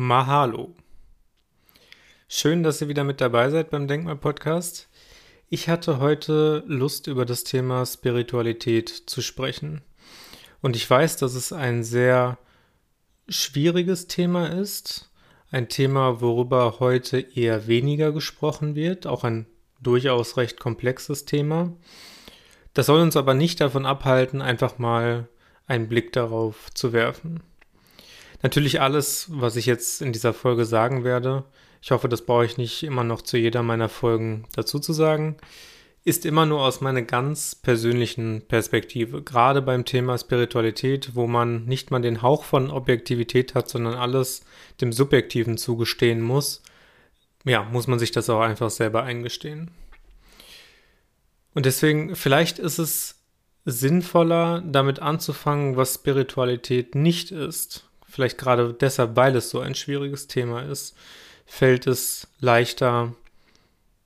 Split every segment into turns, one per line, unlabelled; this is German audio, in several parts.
Mahalo. Schön, dass ihr wieder mit dabei seid beim Denkmal-Podcast. Ich hatte heute Lust, über das Thema Spiritualität zu sprechen. Und ich weiß, dass es ein sehr schwieriges Thema ist. Ein Thema, worüber heute eher weniger gesprochen wird. Auch ein durchaus recht komplexes Thema. Das soll uns aber nicht davon abhalten, einfach mal einen Blick darauf zu werfen. Natürlich alles, was ich jetzt in dieser Folge sagen werde, ich hoffe, das brauche ich nicht immer noch zu jeder meiner Folgen dazu zu sagen, ist immer nur aus meiner ganz persönlichen Perspektive. Gerade beim Thema Spiritualität, wo man nicht mal den Hauch von Objektivität hat, sondern alles dem Subjektiven zugestehen muss, ja, muss man sich das auch einfach selber eingestehen. Und deswegen, vielleicht ist es sinnvoller, damit anzufangen, was Spiritualität nicht ist vielleicht gerade deshalb, weil es so ein schwieriges Thema ist, fällt es leichter,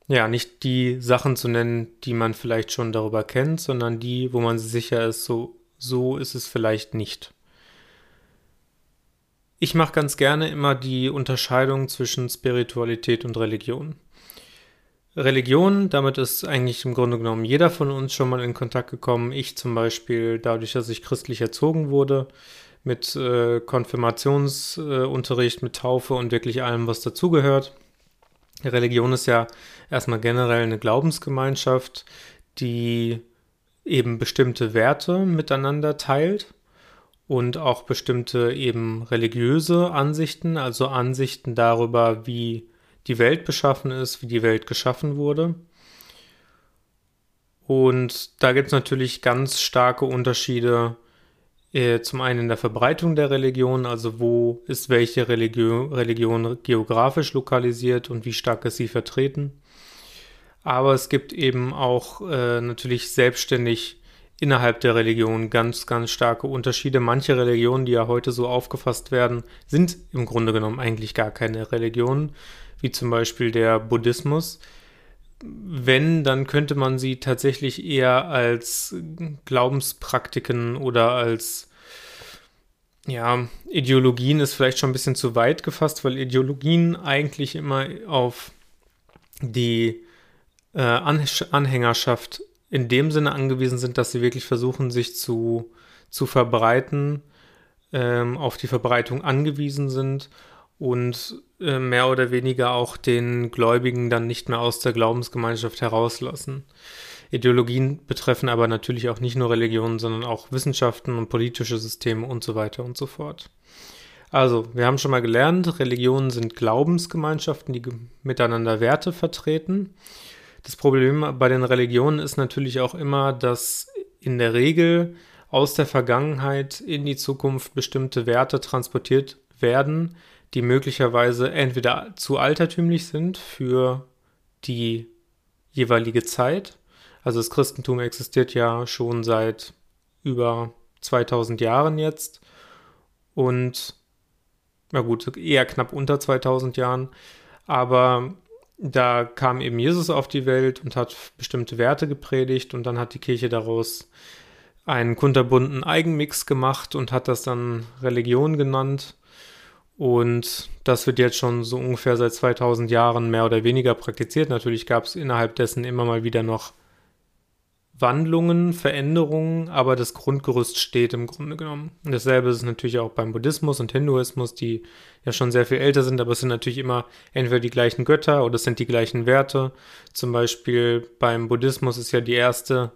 ja, nicht die Sachen zu nennen, die man vielleicht schon darüber kennt, sondern die, wo man sicher ist, so, so ist es vielleicht nicht. Ich mache ganz gerne immer die Unterscheidung zwischen Spiritualität und Religion. Religion, damit ist eigentlich im Grunde genommen jeder von uns schon mal in Kontakt gekommen. Ich zum Beispiel, dadurch, dass ich christlich erzogen wurde, mit äh, Konfirmationsunterricht, mit Taufe und wirklich allem, was dazugehört. Religion ist ja erstmal generell eine Glaubensgemeinschaft, die eben bestimmte Werte miteinander teilt und auch bestimmte eben religiöse Ansichten, also Ansichten darüber, wie die Welt beschaffen ist, wie die Welt geschaffen wurde. Und da gibt es natürlich ganz starke Unterschiede zum einen in der Verbreitung der Religion, also wo ist welche Religion, Religion geografisch lokalisiert und wie stark ist sie vertreten. Aber es gibt eben auch äh, natürlich selbstständig innerhalb der Religion ganz, ganz starke Unterschiede. Manche Religionen, die ja heute so aufgefasst werden, sind im Grunde genommen eigentlich gar keine Religionen, wie zum Beispiel der Buddhismus. Wenn, dann könnte man sie tatsächlich eher als Glaubenspraktiken oder als ja, Ideologien ist vielleicht schon ein bisschen zu weit gefasst, weil Ideologien eigentlich immer auf die äh, Anhängerschaft in dem Sinne angewiesen sind, dass sie wirklich versuchen, sich zu, zu verbreiten, ähm, auf die Verbreitung angewiesen sind und äh, mehr oder weniger auch den Gläubigen dann nicht mehr aus der Glaubensgemeinschaft herauslassen. Ideologien betreffen aber natürlich auch nicht nur Religionen, sondern auch Wissenschaften und politische Systeme und so weiter und so fort. Also, wir haben schon mal gelernt, Religionen sind Glaubensgemeinschaften, die miteinander Werte vertreten. Das Problem bei den Religionen ist natürlich auch immer, dass in der Regel aus der Vergangenheit in die Zukunft bestimmte Werte transportiert werden, die möglicherweise entweder zu altertümlich sind für die jeweilige Zeit. Also das Christentum existiert ja schon seit über 2000 Jahren jetzt. Und na gut, eher knapp unter 2000 Jahren, aber da kam eben Jesus auf die Welt und hat bestimmte Werte gepredigt. Und dann hat die Kirche daraus einen kunterbunten Eigenmix gemacht und hat das dann Religion genannt. Und das wird jetzt schon so ungefähr seit 2000 Jahren mehr oder weniger praktiziert. Natürlich gab es innerhalb dessen immer mal wieder noch Wandlungen, Veränderungen, aber das Grundgerüst steht im Grunde genommen. Und dasselbe ist es natürlich auch beim Buddhismus und Hinduismus, die ja schon sehr viel älter sind, aber es sind natürlich immer entweder die gleichen Götter oder es sind die gleichen Werte. Zum Beispiel beim Buddhismus ist ja die erste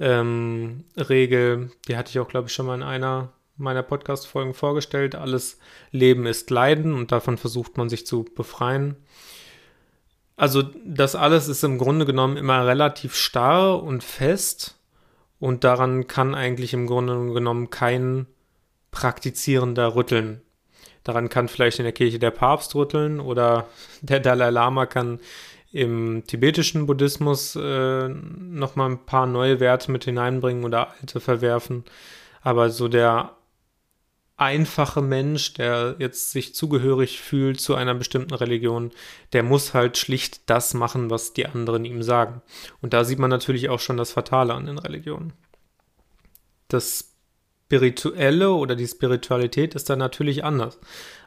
ähm, Regel, die hatte ich auch, glaube ich, schon mal in einer meiner Podcast-Folgen vorgestellt. Alles Leben ist Leiden und davon versucht man sich zu befreien. Also das alles ist im Grunde genommen immer relativ starr und fest und daran kann eigentlich im Grunde genommen kein Praktizierender rütteln. Daran kann vielleicht in der Kirche der Papst rütteln oder der Dalai Lama kann im tibetischen Buddhismus äh, nochmal ein paar neue Werte mit hineinbringen oder alte verwerfen. Aber so der einfache Mensch, der jetzt sich zugehörig fühlt zu einer bestimmten Religion, der muss halt schlicht das machen, was die anderen ihm sagen. Und da sieht man natürlich auch schon das Fatale an den Religionen. Das Spirituelle oder die Spiritualität ist dann natürlich anders.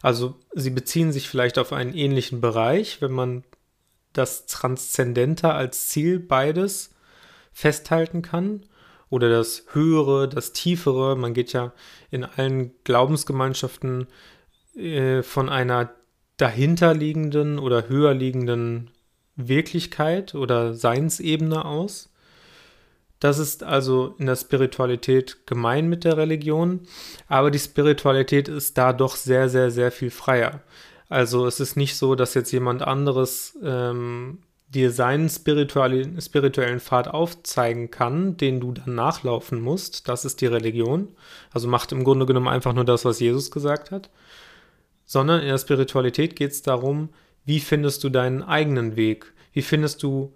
Also sie beziehen sich vielleicht auf einen ähnlichen Bereich, wenn man das Transzendente als Ziel beides festhalten kann oder das Höhere, das Tiefere. Man geht ja in allen Glaubensgemeinschaften äh, von einer dahinterliegenden oder höher liegenden Wirklichkeit oder Seinsebene aus. Das ist also in der Spiritualität gemein mit der Religion, aber die Spiritualität ist da doch sehr, sehr, sehr viel freier. Also es ist nicht so, dass jetzt jemand anderes ähm, dir seinen spirituellen Pfad aufzeigen kann, den du dann nachlaufen musst. Das ist die Religion. Also macht im Grunde genommen einfach nur das, was Jesus gesagt hat. Sondern in der Spiritualität geht es darum, wie findest du deinen eigenen Weg? Wie findest du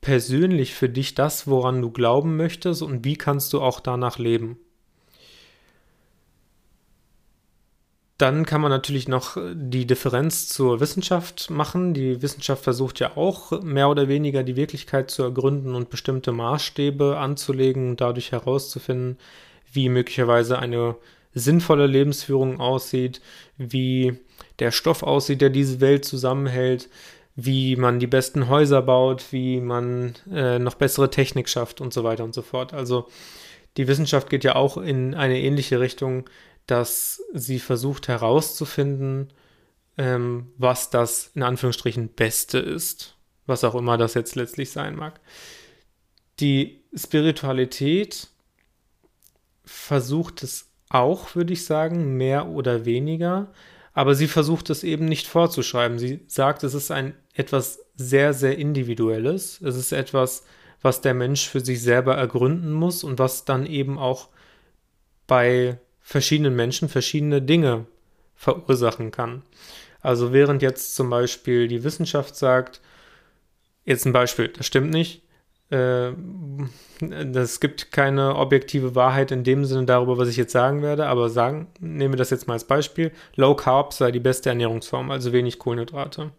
persönlich für dich das, woran du glauben möchtest und wie kannst du auch danach leben? Dann kann man natürlich noch die Differenz zur Wissenschaft machen. Die Wissenschaft versucht ja auch mehr oder weniger die Wirklichkeit zu ergründen und bestimmte Maßstäbe anzulegen und dadurch herauszufinden, wie möglicherweise eine sinnvolle Lebensführung aussieht, wie der Stoff aussieht, der diese Welt zusammenhält, wie man die besten Häuser baut, wie man äh, noch bessere Technik schafft und so weiter und so fort. Also die Wissenschaft geht ja auch in eine ähnliche Richtung, dass sie versucht herauszufinden, ähm, was das in Anführungsstrichen Beste ist, was auch immer das jetzt letztlich sein mag. Die Spiritualität versucht es auch, würde ich sagen, mehr oder weniger, aber sie versucht es eben nicht vorzuschreiben. Sie sagt, es ist ein etwas sehr, sehr Individuelles. Es ist etwas, was der Mensch für sich selber ergründen muss und was dann eben auch bei verschiedenen Menschen verschiedene Dinge verursachen kann. Also während jetzt zum Beispiel die Wissenschaft sagt, jetzt ein Beispiel, das stimmt nicht, äh, es gibt keine objektive Wahrheit in dem Sinne darüber, was ich jetzt sagen werde, aber sagen, nehmen wir das jetzt mal als Beispiel, Low Carb sei die beste Ernährungsform, also wenig Kohlenhydrate.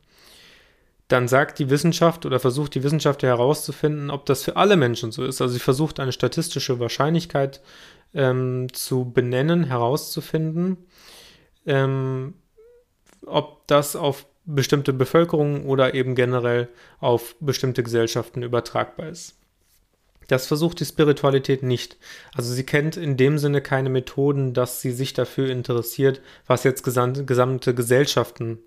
Dann sagt die Wissenschaft oder versucht die Wissenschaft herauszufinden, ob das für alle Menschen so ist. Also sie versucht eine statistische Wahrscheinlichkeit ähm, zu benennen, herauszufinden, ähm, ob das auf bestimmte Bevölkerung oder eben generell auf bestimmte Gesellschaften übertragbar ist. Das versucht die Spiritualität nicht. Also sie kennt in dem Sinne keine Methoden, dass sie sich dafür interessiert, was jetzt gesamte Gesellschaften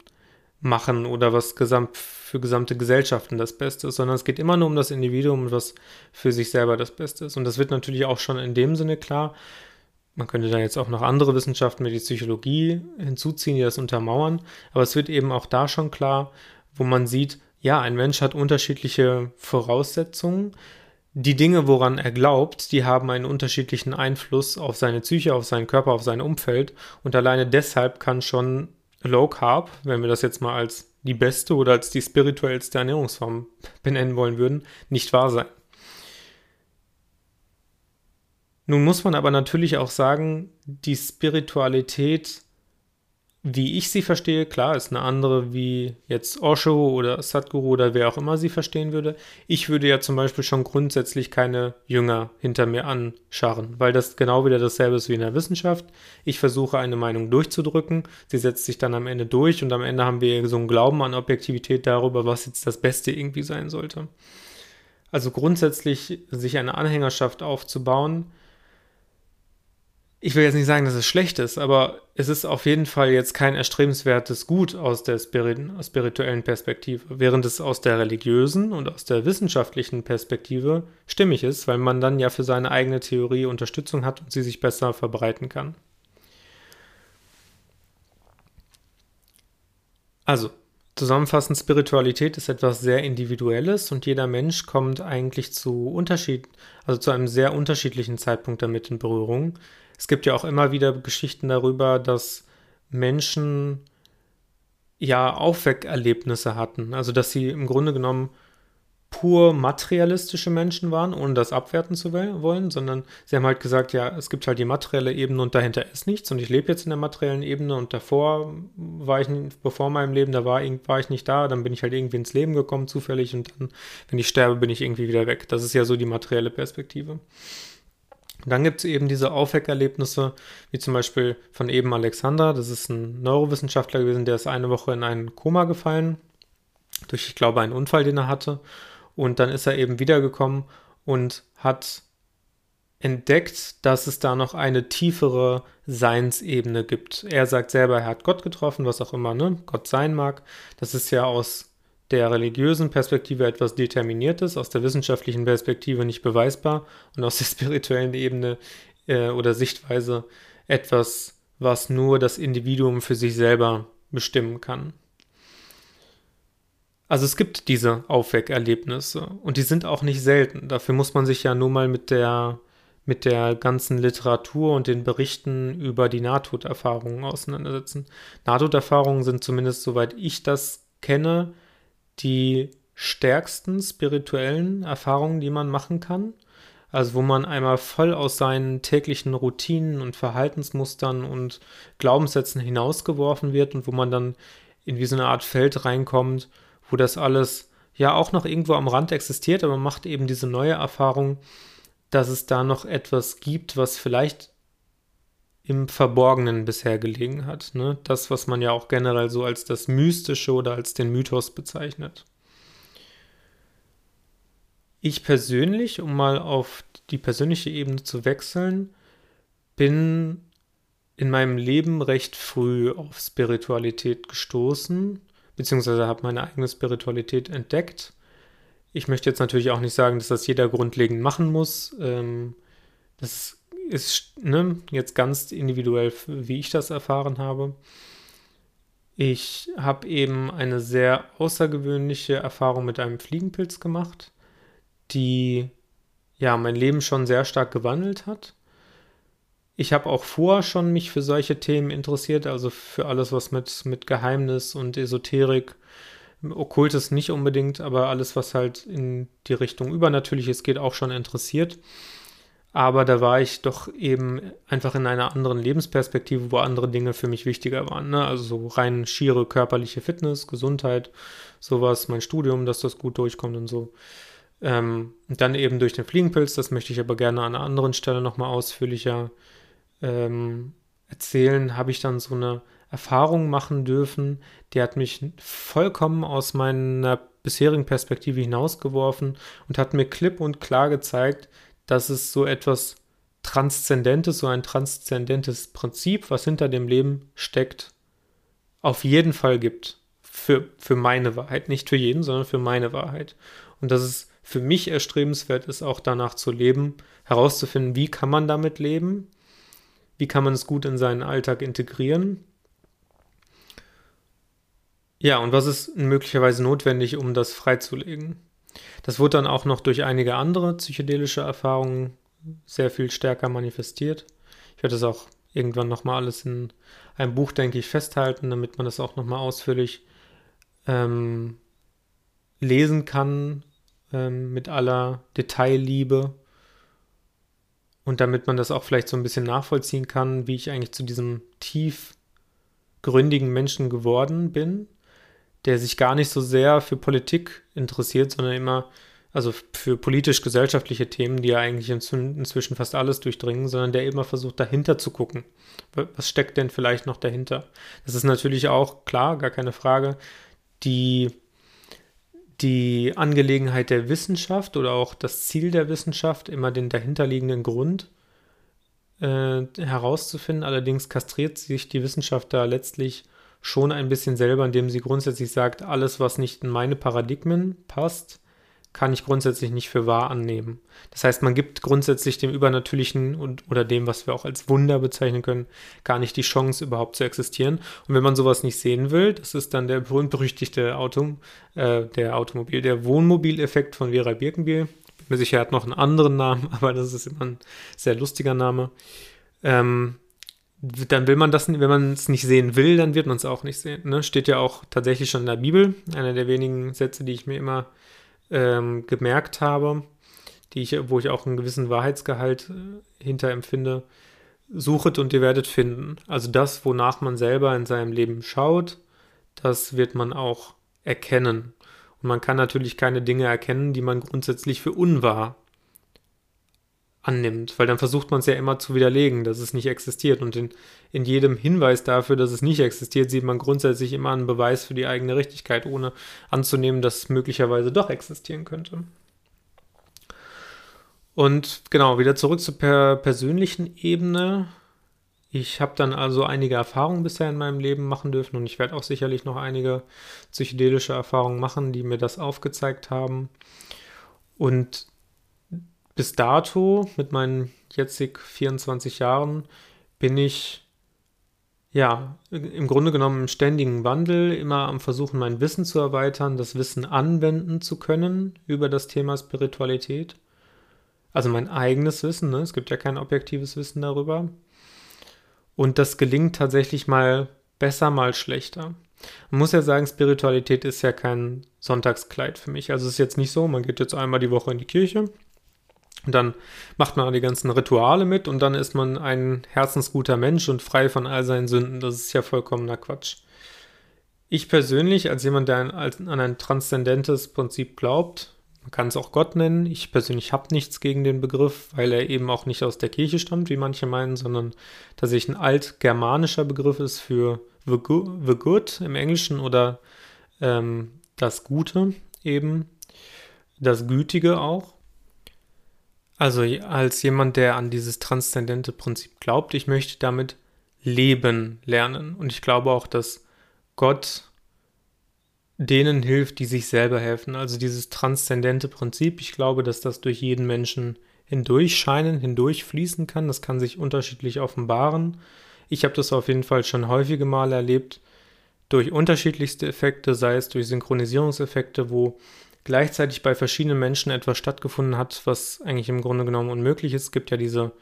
machen oder was gesamt, für gesamte Gesellschaften das Beste ist, sondern es geht immer nur um das Individuum was für sich selber das Beste ist. Und das wird natürlich auch schon in dem Sinne klar, man könnte da jetzt auch noch andere Wissenschaften wie die Psychologie hinzuziehen, die das untermauern. Aber es wird eben auch da schon klar, wo man sieht, ja, ein Mensch hat unterschiedliche Voraussetzungen. Die Dinge, woran er glaubt, die haben einen unterschiedlichen Einfluss auf seine Psyche, auf seinen Körper, auf sein Umfeld. Und alleine deshalb kann schon Low Carb, wenn wir das jetzt mal als die beste oder als die spirituellste Ernährungsform benennen wollen würden, nicht wahr sein. Nun muss man aber natürlich auch sagen, die Spiritualität, wie ich sie verstehe, klar, ist eine andere, wie jetzt Osho oder Sadhguru oder wer auch immer sie verstehen würde. Ich würde ja zum Beispiel schon grundsätzlich keine Jünger hinter mir anscharren, weil das genau wieder dasselbe ist wie in der Wissenschaft. Ich versuche eine Meinung durchzudrücken, sie setzt sich dann am Ende durch und am Ende haben wir so einen Glauben an Objektivität darüber, was jetzt das Beste irgendwie sein sollte. Also grundsätzlich sich eine Anhängerschaft aufzubauen, ich will jetzt nicht sagen, dass es schlecht ist, aber es ist auf jeden Fall jetzt kein erstrebenswertes Gut aus der spirituellen Perspektive, während es aus der religiösen und aus der wissenschaftlichen Perspektive stimmig ist, weil man dann ja für seine eigene Theorie Unterstützung hat und sie sich besser verbreiten kann. Also, zusammenfassend, Spiritualität ist etwas sehr Individuelles und jeder Mensch kommt eigentlich zu Unterschied, also zu einem sehr unterschiedlichen Zeitpunkt damit in Berührung. Es gibt ja auch immer wieder Geschichten darüber, dass Menschen ja Aufweckerlebnisse hatten. Also dass sie im Grunde genommen pur materialistische Menschen waren, ohne das abwerten zu wollen, sondern sie haben halt gesagt, ja, es gibt halt die materielle Ebene und dahinter ist nichts und ich lebe jetzt in der materiellen Ebene und davor war ich, bevor meinem Leben, da war, war ich nicht da, dann bin ich halt irgendwie ins Leben gekommen, zufällig und dann, wenn ich sterbe, bin ich irgendwie wieder weg. Das ist ja so die materielle Perspektive. Dann gibt es eben diese Aufweckerlebnisse, wie zum Beispiel von eben Alexander. Das ist ein Neurowissenschaftler gewesen, der ist eine Woche in ein Koma gefallen, durch, ich glaube, einen Unfall, den er hatte. Und dann ist er eben wiedergekommen und hat entdeckt, dass es da noch eine tiefere Seinsebene gibt. Er sagt selber, er hat Gott getroffen, was auch immer ne? Gott sein mag. Das ist ja aus der religiösen Perspektive etwas Determiniertes, aus der wissenschaftlichen Perspektive nicht beweisbar und aus der spirituellen Ebene äh, oder Sichtweise etwas, was nur das Individuum für sich selber bestimmen kann. Also es gibt diese Aufweckerlebnisse und die sind auch nicht selten. Dafür muss man sich ja nur mal mit der mit der ganzen Literatur und den Berichten über die Nahtoderfahrungen auseinandersetzen. Nahtoderfahrungen sind zumindest, soweit ich das kenne, die stärksten spirituellen Erfahrungen, die man machen kann. Also wo man einmal voll aus seinen täglichen Routinen und Verhaltensmustern und Glaubenssätzen hinausgeworfen wird und wo man dann in wie so eine Art Feld reinkommt, wo das alles ja auch noch irgendwo am Rand existiert, aber man macht eben diese neue Erfahrung, dass es da noch etwas gibt, was vielleicht im Verborgenen bisher gelegen hat. Ne? Das, was man ja auch generell so als das Mystische oder als den Mythos bezeichnet. Ich persönlich, um mal auf die persönliche Ebene zu wechseln, bin in meinem Leben recht früh auf Spiritualität gestoßen, beziehungsweise habe meine eigene Spiritualität entdeckt ich möchte jetzt natürlich auch nicht sagen, dass das jeder grundlegend machen muss. Ähm, das ist ne, jetzt ganz individuell, wie ich das erfahren habe. Ich habe eben eine sehr außergewöhnliche Erfahrung mit einem Fliegenpilz gemacht, die ja mein Leben schon sehr stark gewandelt hat. Ich habe auch vorher schon mich für solche Themen interessiert, also für alles, was mit, mit Geheimnis und Esoterik Okkultes nicht unbedingt, aber alles, was halt in die Richtung Übernatürliches geht, auch schon interessiert. Aber da war ich doch eben einfach in einer anderen Lebensperspektive, wo andere Dinge für mich wichtiger waren. Ne? Also so rein schiere körperliche Fitness, Gesundheit, sowas, mein Studium, dass das gut durchkommt und so. Ähm, dann eben durch den Fliegenpilz, das möchte ich aber gerne an einer anderen Stelle nochmal ausführlicher ähm, erzählen, habe ich dann so eine Erfahrung machen dürfen, die hat mich vollkommen aus meiner bisherigen Perspektive hinausgeworfen und hat mir klipp und klar gezeigt, dass es so etwas Transzendentes, so ein transzendentes Prinzip, was hinter dem Leben steckt, auf jeden Fall gibt. Für, für meine Wahrheit. Nicht für jeden, sondern für meine Wahrheit. Und dass es für mich erstrebenswert ist, auch danach zu leben, herauszufinden, wie kann man damit leben, wie kann man es gut in seinen Alltag integrieren ja, und was ist möglicherweise notwendig, um das freizulegen? Das wurde dann auch noch durch einige andere psychedelische Erfahrungen sehr viel stärker manifestiert. Ich werde das auch irgendwann nochmal alles in einem Buch, denke ich, festhalten, damit man das auch nochmal ausführlich ähm, lesen kann ähm, mit aller Detailliebe und damit man das auch vielleicht so ein bisschen nachvollziehen kann, wie ich eigentlich zu diesem tiefgründigen Menschen geworden bin der sich gar nicht so sehr für Politik interessiert, sondern immer, also für politisch-gesellschaftliche Themen, die ja eigentlich inzwischen fast alles durchdringen, sondern der immer versucht, dahinter zu gucken. Was steckt denn vielleicht noch dahinter? Das ist natürlich auch klar, gar keine Frage, die, die Angelegenheit der Wissenschaft oder auch das Ziel der Wissenschaft, immer den dahinterliegenden Grund äh, herauszufinden. Allerdings kastriert sich die Wissenschaft da letztlich schon ein bisschen selber, indem sie grundsätzlich sagt, alles, was nicht in meine Paradigmen passt, kann ich grundsätzlich nicht für wahr annehmen. Das heißt, man gibt grundsätzlich dem Übernatürlichen und oder dem, was wir auch als Wunder bezeichnen können, gar nicht die Chance, überhaupt zu existieren. Und wenn man sowas nicht sehen will, das ist dann der berühmt-berüchtigte Auto, äh, der Automobil, der Wohnmobileffekt von Vera Birkenbiel. Bin mir sicher, er hat noch einen anderen Namen, aber das ist immer ein sehr lustiger Name. Ähm, dann will man das, wenn man es nicht sehen will, dann wird man es auch nicht sehen. Ne? Steht ja auch tatsächlich schon in der Bibel, einer der wenigen Sätze, die ich mir immer ähm, gemerkt habe, die ich, wo ich auch einen gewissen Wahrheitsgehalt äh, hinter empfinde. Suchet und ihr werdet finden. Also das, wonach man selber in seinem Leben schaut, das wird man auch erkennen. Und man kann natürlich keine Dinge erkennen, die man grundsätzlich für unwahr annimmt, weil dann versucht man es ja immer zu widerlegen, dass es nicht existiert. Und in, in jedem Hinweis dafür, dass es nicht existiert, sieht man grundsätzlich immer einen Beweis für die eigene Richtigkeit, ohne anzunehmen, dass es möglicherweise doch existieren könnte. Und genau, wieder zurück zur per persönlichen Ebene. Ich habe dann also einige Erfahrungen bisher in meinem Leben machen dürfen und ich werde auch sicherlich noch einige psychedelische Erfahrungen machen, die mir das aufgezeigt haben. Und bis dato, mit meinen jetzig 24 Jahren, bin ich ja im Grunde genommen im ständigen Wandel, immer am Versuchen, mein Wissen zu erweitern, das Wissen anwenden zu können über das Thema Spiritualität. Also mein eigenes Wissen, ne? es gibt ja kein objektives Wissen darüber. Und das gelingt tatsächlich mal besser, mal schlechter. Man muss ja sagen, Spiritualität ist ja kein Sonntagskleid für mich. Also es ist jetzt nicht so, man geht jetzt einmal die Woche in die Kirche und dann macht man die ganzen Rituale mit und dann ist man ein herzensguter Mensch und frei von all seinen Sünden. Das ist ja vollkommener Quatsch. Ich persönlich, als jemand, der an ein transzendentes Prinzip glaubt, man kann es auch Gott nennen. Ich persönlich habe nichts gegen den Begriff, weil er eben auch nicht aus der Kirche stammt, wie manche meinen, sondern tatsächlich ein altgermanischer Begriff ist für the good, the good im Englischen oder ähm, das Gute eben, das Gütige auch. Also als jemand, der an dieses transzendente Prinzip glaubt, ich möchte damit leben lernen. Und ich glaube auch, dass Gott denen hilft, die sich selber helfen. Also dieses transzendente Prinzip, ich glaube, dass das durch jeden Menschen hindurch scheinen, hindurch fließen kann. Das kann sich unterschiedlich offenbaren. Ich habe das auf jeden Fall schon häufige Male erlebt, durch unterschiedlichste Effekte, sei es durch Synchronisierungseffekte, wo gleichzeitig bei verschiedenen Menschen etwas stattgefunden hat, was eigentlich im Grunde genommen unmöglich ist. Es gibt ja diese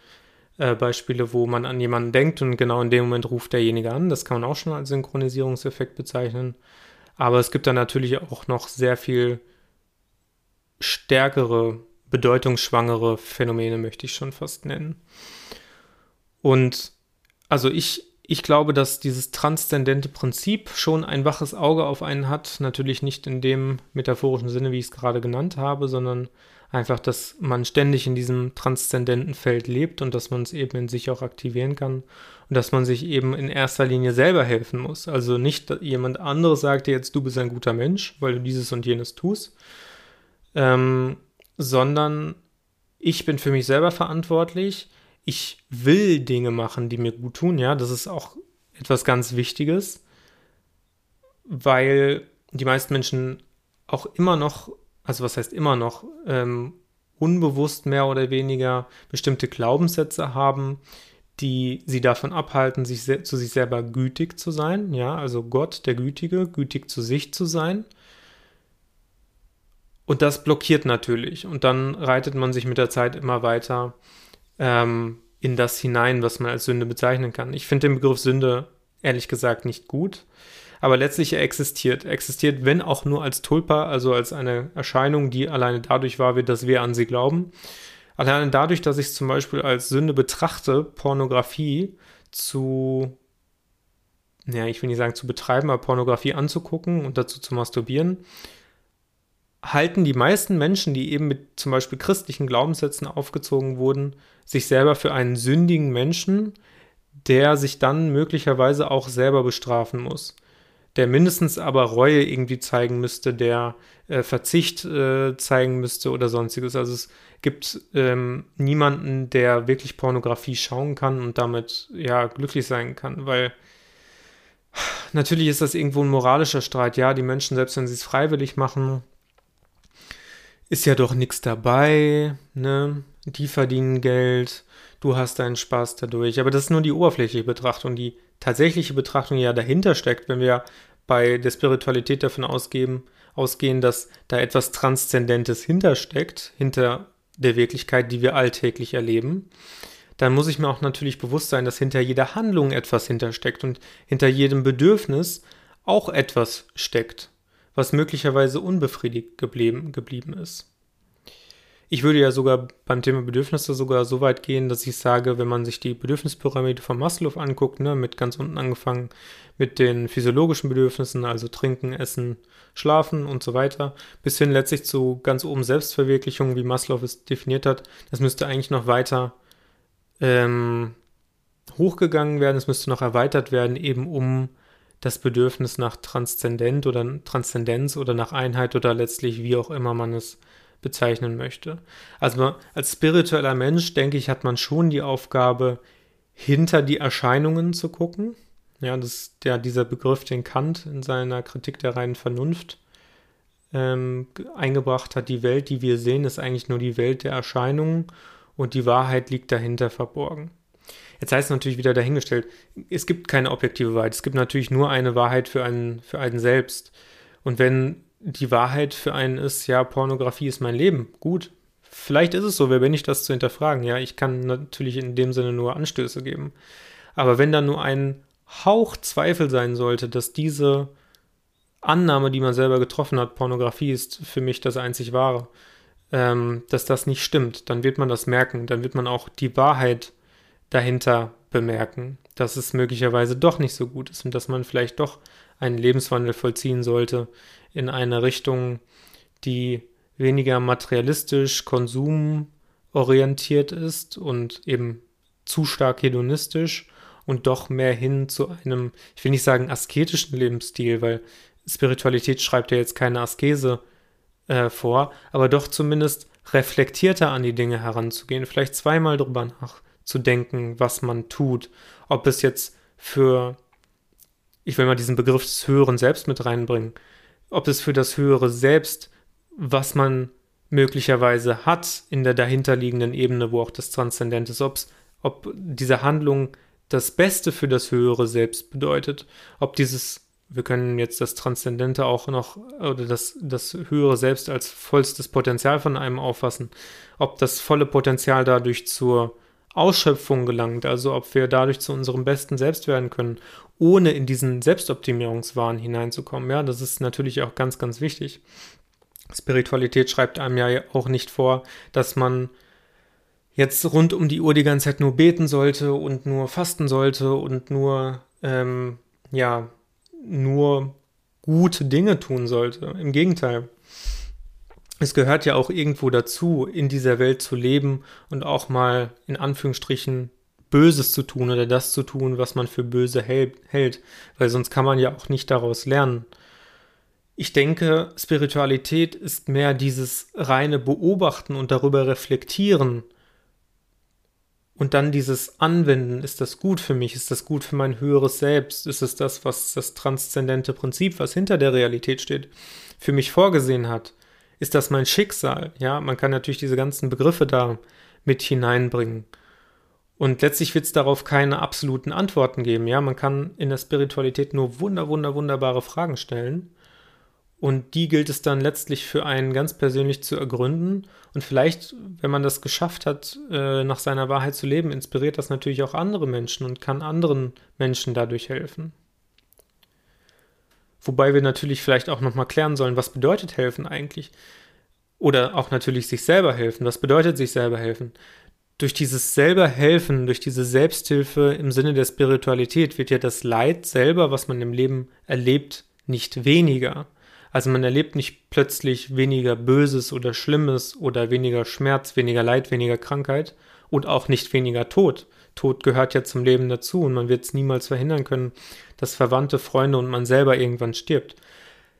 äh, Beispiele, wo man an jemanden denkt und genau in dem Moment ruft derjenige an. Das kann man auch schon als Synchronisierungseffekt bezeichnen. Aber es gibt da natürlich auch noch sehr viel stärkere, bedeutungsschwangere Phänomene, möchte ich schon fast nennen. Und also ich, ich glaube, dass dieses transzendente Prinzip schon ein waches Auge auf einen hat. Natürlich nicht in dem metaphorischen Sinne, wie ich es gerade genannt habe, sondern einfach, dass man ständig in diesem transzendenten Feld lebt und dass man es eben in sich auch aktivieren kann und dass man sich eben in erster Linie selber helfen muss. Also nicht jemand anderes sagt dir jetzt, du bist ein guter Mensch, weil du dieses und jenes tust, ähm, sondern ich bin für mich selber verantwortlich. Ich will Dinge machen, die mir gut tun. Ja, das ist auch etwas ganz Wichtiges, weil die meisten Menschen auch immer noch also was heißt immer noch, ähm, unbewusst mehr oder weniger bestimmte Glaubenssätze haben, die sie davon abhalten, sich zu sich selber gütig zu sein. Ja, also Gott, der Gütige, gütig zu sich zu sein. Und das blockiert natürlich. Und dann reitet man sich mit der Zeit immer weiter ähm, in das hinein, was man als Sünde bezeichnen kann. Ich finde den Begriff Sünde ehrlich gesagt nicht gut aber letztlich er existiert. Er existiert, wenn auch nur als Tulpa, also als eine Erscheinung, die alleine dadurch wahr wird, dass wir an sie glauben. Alleine dadurch, dass ich es zum Beispiel als Sünde betrachte, Pornografie zu, ja, ich will nicht sagen zu betreiben, aber Pornografie anzugucken und dazu zu masturbieren, halten die meisten Menschen, die eben mit zum Beispiel christlichen Glaubenssätzen aufgezogen wurden, sich selber für einen sündigen Menschen, der sich dann möglicherweise auch selber bestrafen muss der mindestens aber Reue irgendwie zeigen müsste, der äh, Verzicht äh, zeigen müsste oder sonstiges. Also es gibt ähm, niemanden, der wirklich Pornografie schauen kann und damit ja glücklich sein kann, weil natürlich ist das irgendwo ein moralischer Streit. Ja, die Menschen, selbst wenn sie es freiwillig machen, ist ja doch nichts dabei, ne? Die verdienen Geld, du hast deinen Spaß dadurch. Aber das ist nur die oberflächliche Betrachtung. Die tatsächliche Betrachtung ja dahinter steckt, wenn wir bei der Spiritualität davon ausgeben, ausgehen, dass da etwas Transzendentes hintersteckt, hinter der Wirklichkeit, die wir alltäglich erleben, dann muss ich mir auch natürlich bewusst sein, dass hinter jeder Handlung etwas hintersteckt und hinter jedem Bedürfnis auch etwas steckt, was möglicherweise unbefriedigt geblieben, geblieben ist. Ich würde ja sogar beim Thema Bedürfnisse sogar so weit gehen, dass ich sage, wenn man sich die Bedürfnispyramide von Maslow anguckt, ne, mit ganz unten angefangen mit den physiologischen Bedürfnissen, also trinken, essen, schlafen und so weiter, bis hin letztlich zu ganz oben Selbstverwirklichung, wie Maslow es definiert hat, das müsste eigentlich noch weiter ähm, hochgegangen werden, es müsste noch erweitert werden, eben um das Bedürfnis nach Transzendent oder Transzendenz oder nach Einheit oder letztlich wie auch immer man es bezeichnen möchte. Also als spiritueller Mensch, denke ich, hat man schon die Aufgabe, hinter die Erscheinungen zu gucken. Ja, das ist ja dieser Begriff, den Kant in seiner Kritik der reinen Vernunft ähm, eingebracht hat. Die Welt, die wir sehen, ist eigentlich nur die Welt der Erscheinungen und die Wahrheit liegt dahinter verborgen. Jetzt heißt es natürlich wieder dahingestellt, es gibt keine objektive Wahrheit. Es gibt natürlich nur eine Wahrheit für einen, für einen selbst. Und wenn die Wahrheit für einen ist, ja, Pornografie ist mein Leben. Gut. Vielleicht ist es so, wer bin ich, das zu hinterfragen? Ja, ich kann natürlich in dem Sinne nur Anstöße geben. Aber wenn da nur ein Hauch Zweifel sein sollte, dass diese Annahme, die man selber getroffen hat, Pornografie ist für mich das einzig wahre, ähm, dass das nicht stimmt, dann wird man das merken. Dann wird man auch die Wahrheit dahinter bemerken, dass es möglicherweise doch nicht so gut ist und dass man vielleicht doch einen Lebenswandel vollziehen sollte, in eine Richtung, die weniger materialistisch, konsumorientiert ist und eben zu stark hedonistisch und doch mehr hin zu einem, ich will nicht sagen asketischen Lebensstil, weil Spiritualität schreibt ja jetzt keine Askese äh, vor, aber doch zumindest reflektierter an die Dinge heranzugehen, vielleicht zweimal drüber nachzudenken, was man tut, ob es jetzt für, ich will mal diesen Begriff des Höheren Selbst mit reinbringen, ob es für das höhere Selbst, was man möglicherweise hat in der dahinterliegenden Ebene, wo auch das Transzendente ist, ob's, ob diese Handlung das Beste für das höhere Selbst bedeutet, ob dieses, wir können jetzt das Transzendente auch noch oder das, das höhere Selbst als vollstes Potenzial von einem auffassen, ob das volle Potenzial dadurch zur Ausschöpfung gelangt, also ob wir dadurch zu unserem besten Selbst werden können, ohne in diesen Selbstoptimierungswahn hineinzukommen. Ja, das ist natürlich auch ganz, ganz wichtig. Spiritualität schreibt einem ja auch nicht vor, dass man jetzt rund um die Uhr die ganze Zeit nur beten sollte und nur fasten sollte und nur, ähm, ja, nur gute Dinge tun sollte. Im Gegenteil es gehört ja auch irgendwo dazu, in dieser Welt zu leben und auch mal in Anführungsstrichen Böses zu tun oder das zu tun, was man für böse hält, weil sonst kann man ja auch nicht daraus lernen. Ich denke, Spiritualität ist mehr dieses reine Beobachten und darüber reflektieren und dann dieses Anwenden. Ist das gut für mich? Ist das gut für mein höheres Selbst? Ist es das, was das transzendente Prinzip, was hinter der Realität steht, für mich vorgesehen hat? Ist das mein Schicksal? Ja, man kann natürlich diese ganzen Begriffe da mit hineinbringen. Und letztlich wird es darauf keine absoluten Antworten geben. Ja, man kann in der Spiritualität nur wunder, wunder, wunderbare Fragen stellen. Und die gilt es dann letztlich für einen ganz persönlich zu ergründen. Und vielleicht, wenn man das geschafft hat, äh, nach seiner Wahrheit zu leben, inspiriert das natürlich auch andere Menschen und kann anderen Menschen dadurch helfen. Wobei wir natürlich vielleicht auch nochmal klären sollen, was bedeutet helfen eigentlich? Oder auch natürlich sich selber helfen. Was bedeutet sich selber helfen? Durch dieses selber helfen, durch diese Selbsthilfe im Sinne der Spiritualität wird ja das Leid selber, was man im Leben erlebt, nicht weniger. Also man erlebt nicht plötzlich weniger Böses oder Schlimmes oder weniger Schmerz, weniger Leid, weniger Krankheit und auch nicht weniger Tod, Tod gehört ja zum Leben dazu und man wird es niemals verhindern können, dass Verwandte, Freunde und man selber irgendwann stirbt.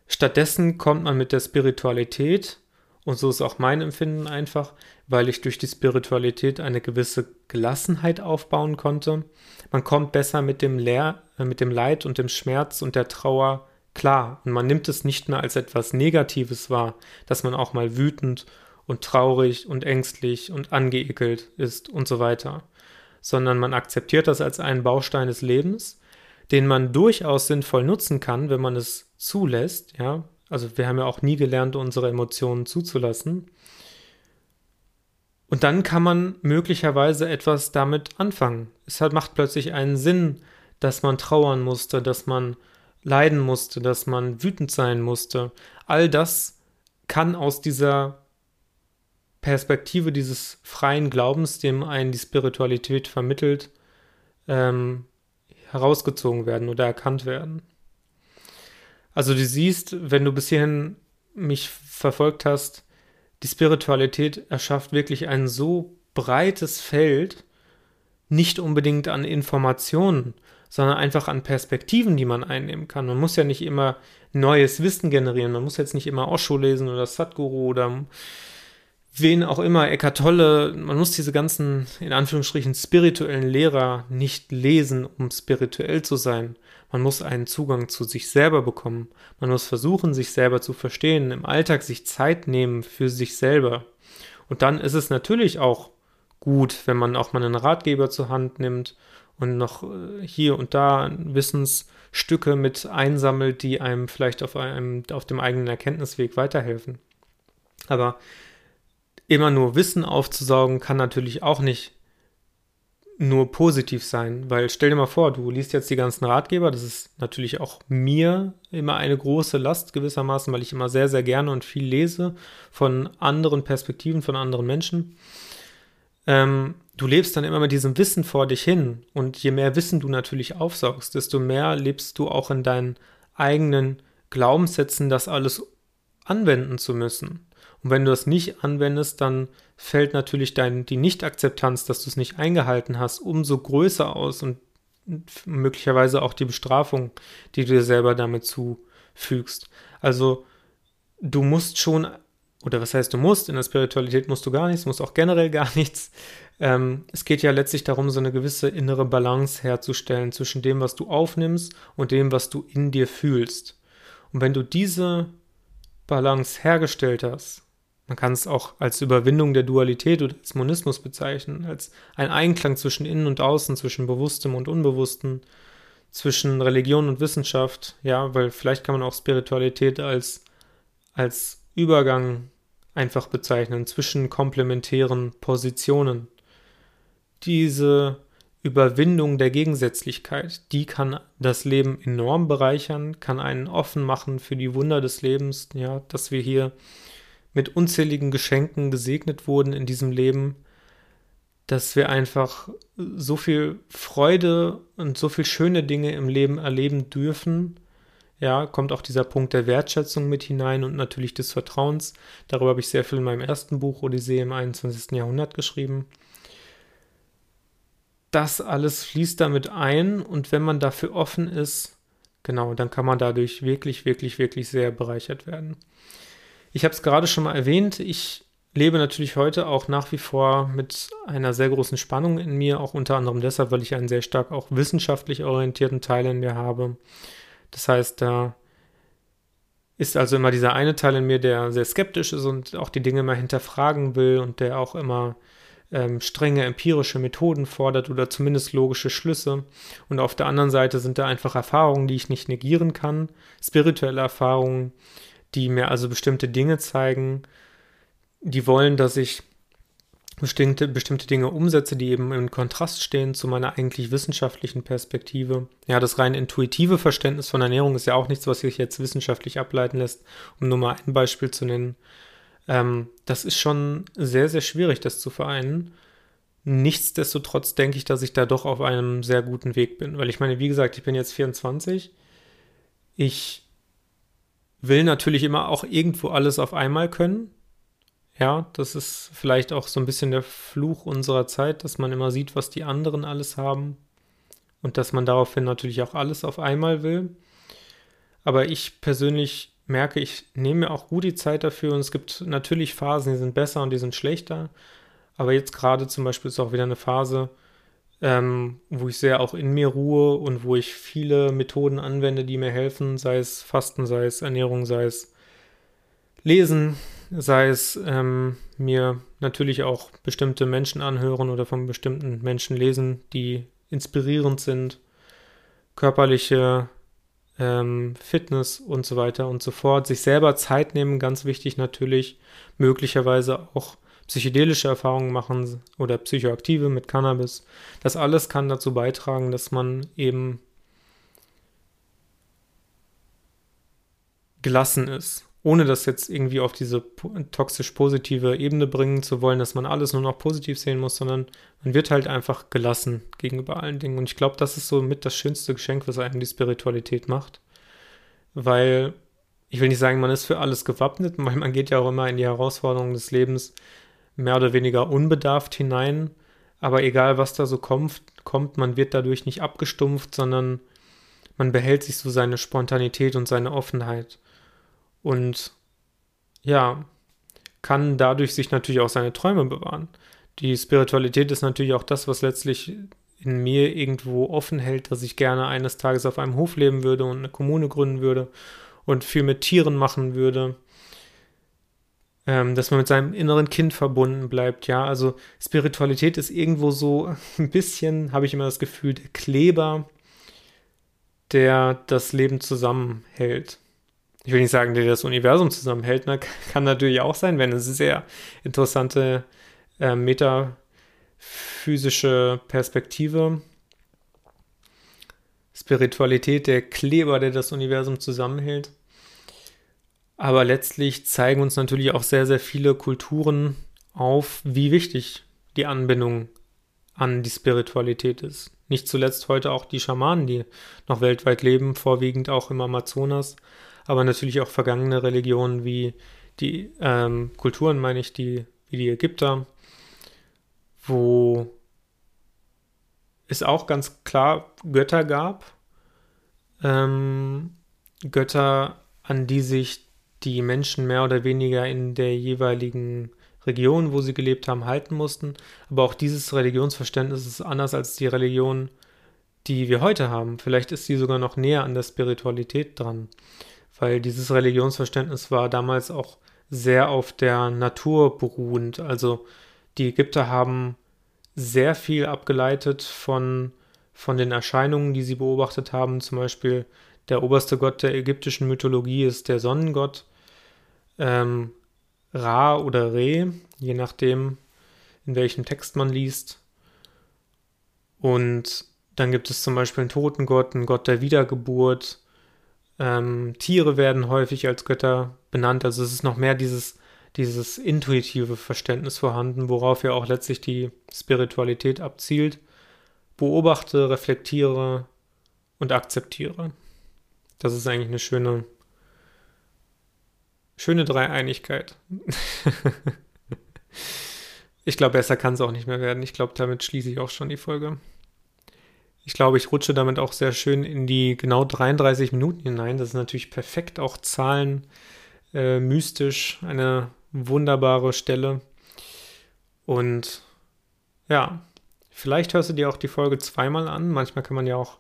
Stattdessen kommt man mit der Spiritualität, und so ist auch mein Empfinden einfach, weil ich durch die Spiritualität eine gewisse Gelassenheit aufbauen konnte. Man kommt besser mit dem, Leer, äh, mit dem Leid und dem Schmerz und der Trauer klar. Und man nimmt es nicht mehr als etwas Negatives wahr, dass man auch mal wütend und traurig und ängstlich und angeekelt ist und so weiter sondern man akzeptiert das als einen Baustein des Lebens, den man durchaus sinnvoll nutzen kann, wenn man es zulässt, ja. Also wir haben ja auch nie gelernt, unsere Emotionen zuzulassen. Und dann kann man möglicherweise etwas damit anfangen. Es hat, macht plötzlich einen Sinn, dass man trauern musste, dass man leiden musste, dass man wütend sein musste. All das kann aus dieser Perspektive dieses freien Glaubens, dem einen die Spiritualität vermittelt, ähm, herausgezogen werden oder erkannt werden. Also du siehst, wenn du bis hierhin mich verfolgt hast, die Spiritualität erschafft wirklich ein so breites Feld, nicht unbedingt an Informationen, sondern einfach an Perspektiven, die man einnehmen kann. Man muss ja nicht immer neues Wissen generieren. Man muss jetzt nicht immer Osho lesen oder Sadhguru oder wen auch immer, Eckart Tolle. Man muss diese ganzen, in Anführungsstrichen, spirituellen Lehrer nicht lesen, um spirituell zu sein. Man muss einen Zugang zu sich selber bekommen. Man muss versuchen, sich selber zu verstehen, im Alltag sich Zeit nehmen für sich selber. Und dann ist es natürlich auch gut, wenn man auch mal einen Ratgeber zur Hand nimmt und noch äh, hier und da Wissensstücke mit einsammelt, die einem vielleicht auf einem, auf dem eigenen Erkenntnisweg weiterhelfen. Aber immer nur Wissen aufzusaugen kann natürlich auch nicht nur positiv sein, weil stell dir mal vor, du liest jetzt die ganzen Ratgeber, das ist natürlich auch mir immer eine große Last gewissermaßen, weil ich immer sehr, sehr gerne und viel lese von anderen Perspektiven, von anderen Menschen. Ähm, du lebst dann immer mit diesem Wissen vor dich hin und je mehr Wissen du natürlich aufsaugst, desto mehr lebst du auch in deinen eigenen Glaubenssätzen, das alles anwenden zu müssen. Und wenn du das nicht anwendest, dann fällt natürlich dein, die Nicht-Akzeptanz, dass du es nicht eingehalten hast, umso größer aus und möglicherweise auch die Bestrafung, die du dir selber damit zufügst. Also du musst schon, oder was heißt du musst, in der Spiritualität musst du gar nichts, musst auch generell gar nichts. Ähm, es geht ja letztlich darum, so eine gewisse innere Balance herzustellen zwischen dem, was du aufnimmst und dem, was du in dir fühlst. Und wenn du diese Balance hergestellt hast, man kann es auch als Überwindung der Dualität oder als Monismus bezeichnen, als ein Einklang zwischen Innen und Außen, zwischen Bewusstem und Unbewusstem, zwischen Religion und Wissenschaft, ja, weil vielleicht kann man auch Spiritualität als, als Übergang einfach bezeichnen zwischen komplementären Positionen. Diese Überwindung der Gegensätzlichkeit, die kann das Leben enorm bereichern, kann einen offen machen für die Wunder des Lebens, ja, dass wir hier mit unzähligen Geschenken gesegnet wurden in diesem Leben, dass wir einfach so viel Freude und so viel schöne Dinge im Leben erleben dürfen. Ja, kommt auch dieser Punkt der Wertschätzung mit hinein und natürlich des Vertrauens. Darüber habe ich sehr viel in meinem ersten Buch Odyssee im 21. Jahrhundert geschrieben. Das alles fließt damit ein und wenn man dafür offen ist, genau, dann kann man dadurch wirklich, wirklich, wirklich sehr bereichert werden. Ich habe es gerade schon mal erwähnt, ich lebe natürlich heute auch nach wie vor mit einer sehr großen Spannung in mir, auch unter anderem deshalb, weil ich einen sehr stark auch wissenschaftlich orientierten Teil in mir habe. Das heißt, da ist also immer dieser eine Teil in mir, der sehr skeptisch ist und auch die Dinge mal hinterfragen will und der auch immer ähm, strenge empirische Methoden fordert oder zumindest logische Schlüsse. Und auf der anderen Seite sind da einfach Erfahrungen, die ich nicht negieren kann, spirituelle Erfahrungen, die mir also bestimmte Dinge zeigen, die wollen, dass ich bestimmte, bestimmte Dinge umsetze, die eben im Kontrast stehen zu meiner eigentlich wissenschaftlichen Perspektive. Ja, das rein intuitive Verständnis von Ernährung ist ja auch nichts, was sich jetzt wissenschaftlich ableiten lässt, um nur mal ein Beispiel zu nennen. Ähm, das ist schon sehr, sehr schwierig, das zu vereinen. Nichtsdestotrotz denke ich, dass ich da doch auf einem sehr guten Weg bin, weil ich meine, wie gesagt, ich bin jetzt 24. Ich will natürlich immer auch irgendwo alles auf einmal können. Ja, das ist vielleicht auch so ein bisschen der Fluch unserer Zeit, dass man immer sieht, was die anderen alles haben und dass man daraufhin natürlich auch alles auf einmal will. Aber ich persönlich merke, ich nehme mir auch gut die Zeit dafür und es gibt natürlich Phasen, die sind besser und die sind schlechter. Aber jetzt gerade zum Beispiel ist auch wieder eine Phase, ähm, wo ich sehr auch in mir ruhe und wo ich viele Methoden anwende, die mir helfen, sei es Fasten, sei es Ernährung, sei es Lesen, sei es ähm, mir natürlich auch bestimmte Menschen anhören oder von bestimmten Menschen lesen, die inspirierend sind, körperliche ähm, Fitness und so weiter und so fort, sich selber Zeit nehmen, ganz wichtig natürlich, möglicherweise auch psychedelische Erfahrungen machen oder psychoaktive mit Cannabis. Das alles kann dazu beitragen, dass man eben gelassen ist ohne das jetzt irgendwie auf diese toxisch positive Ebene bringen zu wollen, dass man alles nur noch positiv sehen muss, sondern man wird halt einfach gelassen gegenüber allen Dingen. Und ich glaube, das ist so mit das schönste Geschenk, was einem die Spiritualität macht. Weil ich will nicht sagen, man ist für alles gewappnet, weil man geht ja auch immer in die Herausforderungen des Lebens mehr oder weniger unbedarft hinein. Aber egal, was da so kommt, kommt, man wird dadurch nicht abgestumpft, sondern man behält sich so seine Spontanität und seine Offenheit und ja, kann dadurch sich natürlich auch seine Träume bewahren. Die Spiritualität ist natürlich auch das, was letztlich in mir irgendwo offen hält, dass ich gerne eines Tages auf einem Hof leben würde und eine Kommune gründen würde und viel mit Tieren machen würde. Ähm, dass man mit seinem inneren Kind verbunden bleibt, ja. Also Spiritualität ist irgendwo so ein bisschen, habe ich immer das Gefühl, der Kleber, der das Leben zusammenhält ich will nicht sagen, der das Universum zusammenhält, ne? kann natürlich auch sein, wenn es sehr interessante äh, metaphysische Perspektive. Spiritualität, der Kleber, der das Universum zusammenhält. Aber letztlich zeigen uns natürlich auch sehr, sehr viele Kulturen auf, wie wichtig die Anbindung an die Spiritualität ist. Nicht zuletzt heute auch die Schamanen, die noch weltweit leben, vorwiegend auch im Amazonas, aber natürlich auch vergangene Religionen wie die ähm, Kulturen, meine ich, die, wie die Ägypter, wo es auch ganz klar Götter gab, ähm, Götter, an die sich die Menschen mehr oder weniger in der jeweiligen Region, wo sie gelebt haben, halten mussten. Aber auch dieses Religionsverständnis ist anders als die Religion, die wir heute haben. Vielleicht ist sie sogar noch näher an der Spiritualität dran weil dieses Religionsverständnis war damals auch sehr auf der Natur beruhend. Also die Ägypter haben sehr viel abgeleitet von, von den Erscheinungen, die sie beobachtet haben. Zum Beispiel der oberste Gott der ägyptischen Mythologie ist der Sonnengott. Ähm, Ra oder Re, je nachdem, in welchem Text man liest. Und dann gibt es zum Beispiel einen Totengott, einen Gott der Wiedergeburt, ähm, Tiere werden häufig als Götter benannt. Also es ist noch mehr dieses, dieses intuitive Verständnis vorhanden, worauf ja auch letztlich die Spiritualität abzielt. Beobachte, reflektiere und akzeptiere. Das ist eigentlich eine schöne, schöne Dreieinigkeit. ich glaube, besser kann es auch nicht mehr werden. Ich glaube, damit schließe ich auch schon die Folge. Ich glaube, ich rutsche damit auch sehr schön in die genau 33 Minuten hinein. Das ist natürlich perfekt, auch Zahlen äh, mystisch, eine wunderbare Stelle. Und ja, vielleicht hörst du dir auch die Folge zweimal an. Manchmal kann man ja auch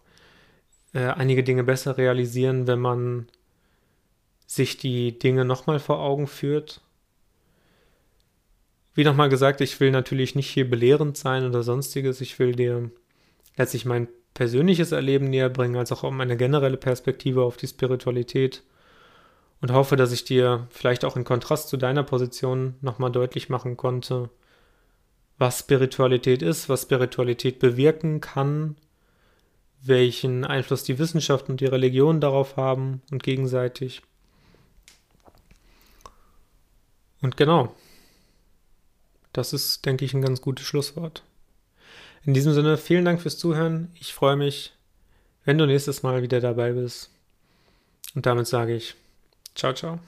äh, einige Dinge besser realisieren, wenn man sich die Dinge nochmal vor Augen führt. Wie nochmal gesagt, ich will natürlich nicht hier belehrend sein oder sonstiges. Ich will dir letztlich mein persönliches Erleben näher bringen, als auch um eine generelle Perspektive auf die Spiritualität. Und hoffe, dass ich dir vielleicht auch in Kontrast zu deiner Position nochmal deutlich machen konnte, was Spiritualität ist, was Spiritualität bewirken kann, welchen Einfluss die Wissenschaft und die Religion darauf haben und gegenseitig. Und genau, das ist, denke ich, ein ganz gutes Schlusswort. In diesem Sinne, vielen Dank fürs Zuhören. Ich freue mich, wenn du nächstes Mal wieder dabei bist. Und damit sage ich, ciao, ciao.